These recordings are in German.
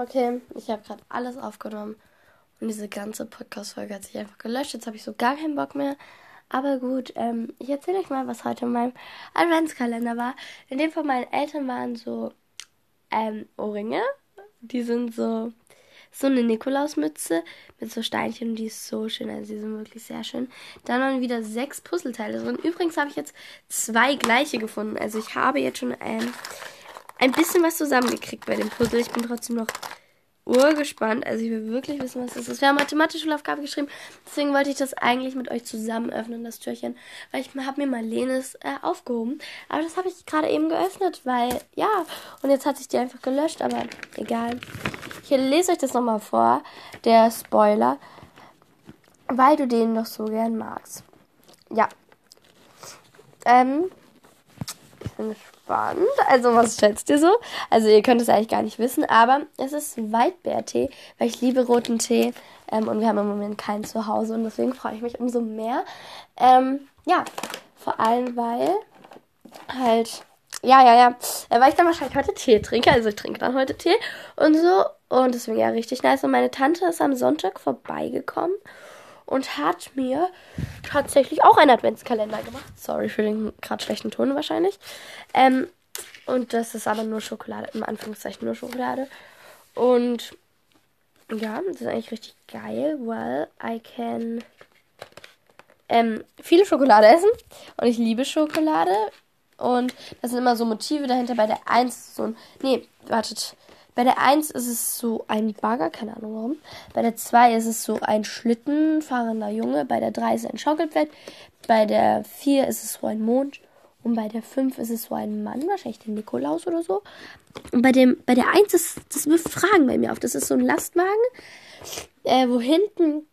Okay, ich habe gerade alles aufgenommen und diese ganze Podcast-Folge hat sich einfach gelöscht. Jetzt habe ich so gar keinen Bock mehr. Aber gut, ähm, ich erzähle euch mal, was heute in meinem Adventskalender war. In dem von meinen Eltern waren so ähm, Ohrringe. Die sind so so eine Nikolausmütze mit so Steinchen und die ist so schön. Also die sind wirklich sehr schön. Dann waren wieder sechs Puzzleteile drin. Übrigens habe ich jetzt zwei gleiche gefunden. Also ich habe jetzt schon ein, ein bisschen was zusammengekriegt bei dem Puzzle. Ich bin trotzdem noch urgespannt. Also ich will wirklich wissen, was das ist. Wir haben mathematische Schulaufgabe geschrieben. Deswegen wollte ich das eigentlich mit euch zusammen öffnen, das Türchen. Weil ich habe mir mal Lenes äh, aufgehoben. Aber das habe ich gerade eben geöffnet, weil, ja. Und jetzt hat sich die einfach gelöscht, aber egal. Ich lese euch das nochmal vor, der Spoiler. Weil du den doch so gern magst. Ja. Ähm. Ich bin gespannt spannend. Also, was schätzt ihr so? Also, ihr könnt es eigentlich gar nicht wissen, aber es ist Waldbeertee, weil ich liebe roten Tee. Ähm, und wir haben im Moment keinen zu Hause und deswegen freue ich mich umso mehr. Ähm, ja, vor allem, weil halt, ja, ja, ja, äh, weil ich dann wahrscheinlich heute Tee trinke. Also, ich trinke dann heute Tee und so. Und deswegen ja richtig nice. Und meine Tante ist am Sonntag vorbeigekommen und hat mir tatsächlich auch einen Adventskalender gemacht. Sorry für den gerade schlechten Ton wahrscheinlich. Ähm, und das ist aber nur Schokolade, im Anführungszeichen nur Schokolade. Und ja, das ist eigentlich richtig geil, weil I can ähm, viele Schokolade essen. Und ich liebe Schokolade. Und das sind immer so Motive dahinter. Bei der 1 so ein. Nee, wartet. Bei der 1 ist es so ein Bagger, keine Ahnung warum. Bei der 2 ist es so ein schlittenfahrender Junge. Bei der 3 ist es ein Schaukelpferd. Bei der 4 ist es so ein Mond. Und bei der 5 ist es so ein Mann, wahrscheinlich der Nikolaus oder so. Und bei, dem, bei der 1 ist das wirft Fragen bei mir auf. Das ist so ein Lastwagen, äh, wo hinten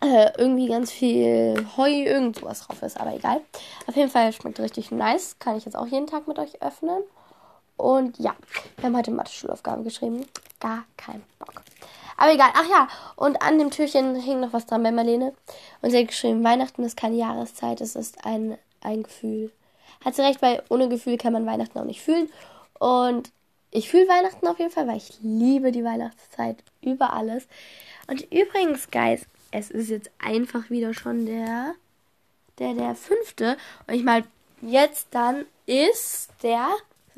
äh, irgendwie ganz viel Heu, irgend sowas drauf ist. Aber egal. Auf jeden Fall schmeckt richtig nice. Kann ich jetzt auch jeden Tag mit euch öffnen. Und ja, wir haben heute Mathe-Schulaufgaben geschrieben. Gar kein Bock. Aber egal. Ach ja, und an dem Türchen hing noch was dran bei Marlene. Und sie hat geschrieben, Weihnachten ist keine Jahreszeit, es ist ein, ein Gefühl. Hat sie recht, weil ohne Gefühl kann man Weihnachten auch nicht fühlen. Und ich fühle Weihnachten auf jeden Fall, weil ich liebe die Weihnachtszeit über alles. Und übrigens, Guys, es ist jetzt einfach wieder schon der, der, der fünfte. Und ich meine, jetzt dann ist der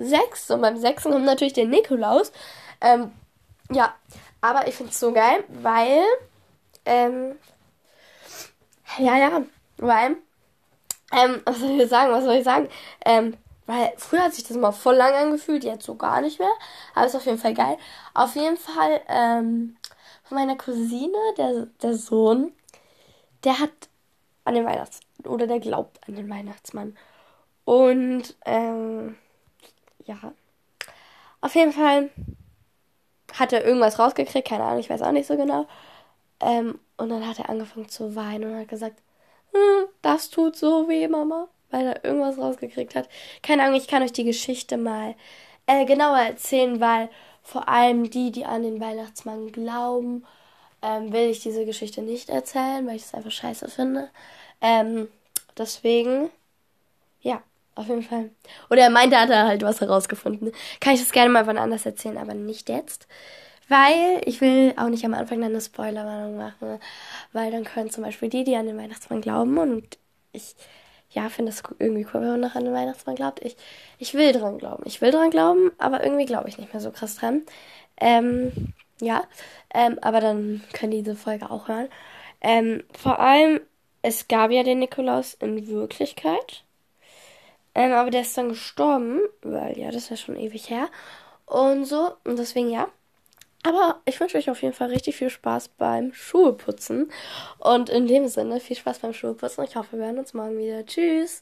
sechs. Und beim sechsten kommt natürlich der Nikolaus. Ähm, ja, aber ich finde es so geil, weil, ähm, ja, ja, weil, ähm, was soll ich sagen, was soll ich sagen, ähm, weil früher hat sich das mal voll lang angefühlt, jetzt so gar nicht mehr, aber ist auf jeden Fall geil. Auf jeden Fall, ähm, von meiner Cousine, der, der Sohn, der hat an den Weihnachts- oder der glaubt an den Weihnachtsmann. Und, ähm, ja. Auf jeden Fall hat er irgendwas rausgekriegt, keine Ahnung, ich weiß auch nicht so genau. Ähm, und dann hat er angefangen zu weinen und hat gesagt, hm, das tut so weh, Mama, weil er irgendwas rausgekriegt hat. Keine Ahnung, ich kann euch die Geschichte mal äh, genauer erzählen, weil vor allem die, die an den Weihnachtsmann glauben, ähm, will ich diese Geschichte nicht erzählen, weil ich es einfach scheiße finde. Ähm, deswegen, ja. Auf jeden Fall. Oder er meinte, er hat halt was herausgefunden. Kann ich das gerne mal wann anders erzählen, aber nicht jetzt. Weil ich will auch nicht am Anfang dann eine Spoilerwarnung machen. Weil dann können zum Beispiel die, die an den Weihnachtsmann glauben und ich, ja, finde das irgendwie cool, wenn man noch an den Weihnachtsmann glaubt. Ich, ich will dran glauben. Ich will dran glauben, aber irgendwie glaube ich nicht mehr so krass dran. Ähm, ja, ähm, aber dann können die diese Folge auch hören. Ähm, vor allem, es gab ja den Nikolaus in Wirklichkeit. Ähm, aber der ist dann gestorben, weil ja, das ist ja schon ewig her. Und so, und deswegen ja. Aber ich wünsche euch auf jeden Fall richtig viel Spaß beim Schuheputzen. Und in dem Sinne, viel Spaß beim Schuheputzen. Ich hoffe, wir hören uns morgen wieder. Tschüss.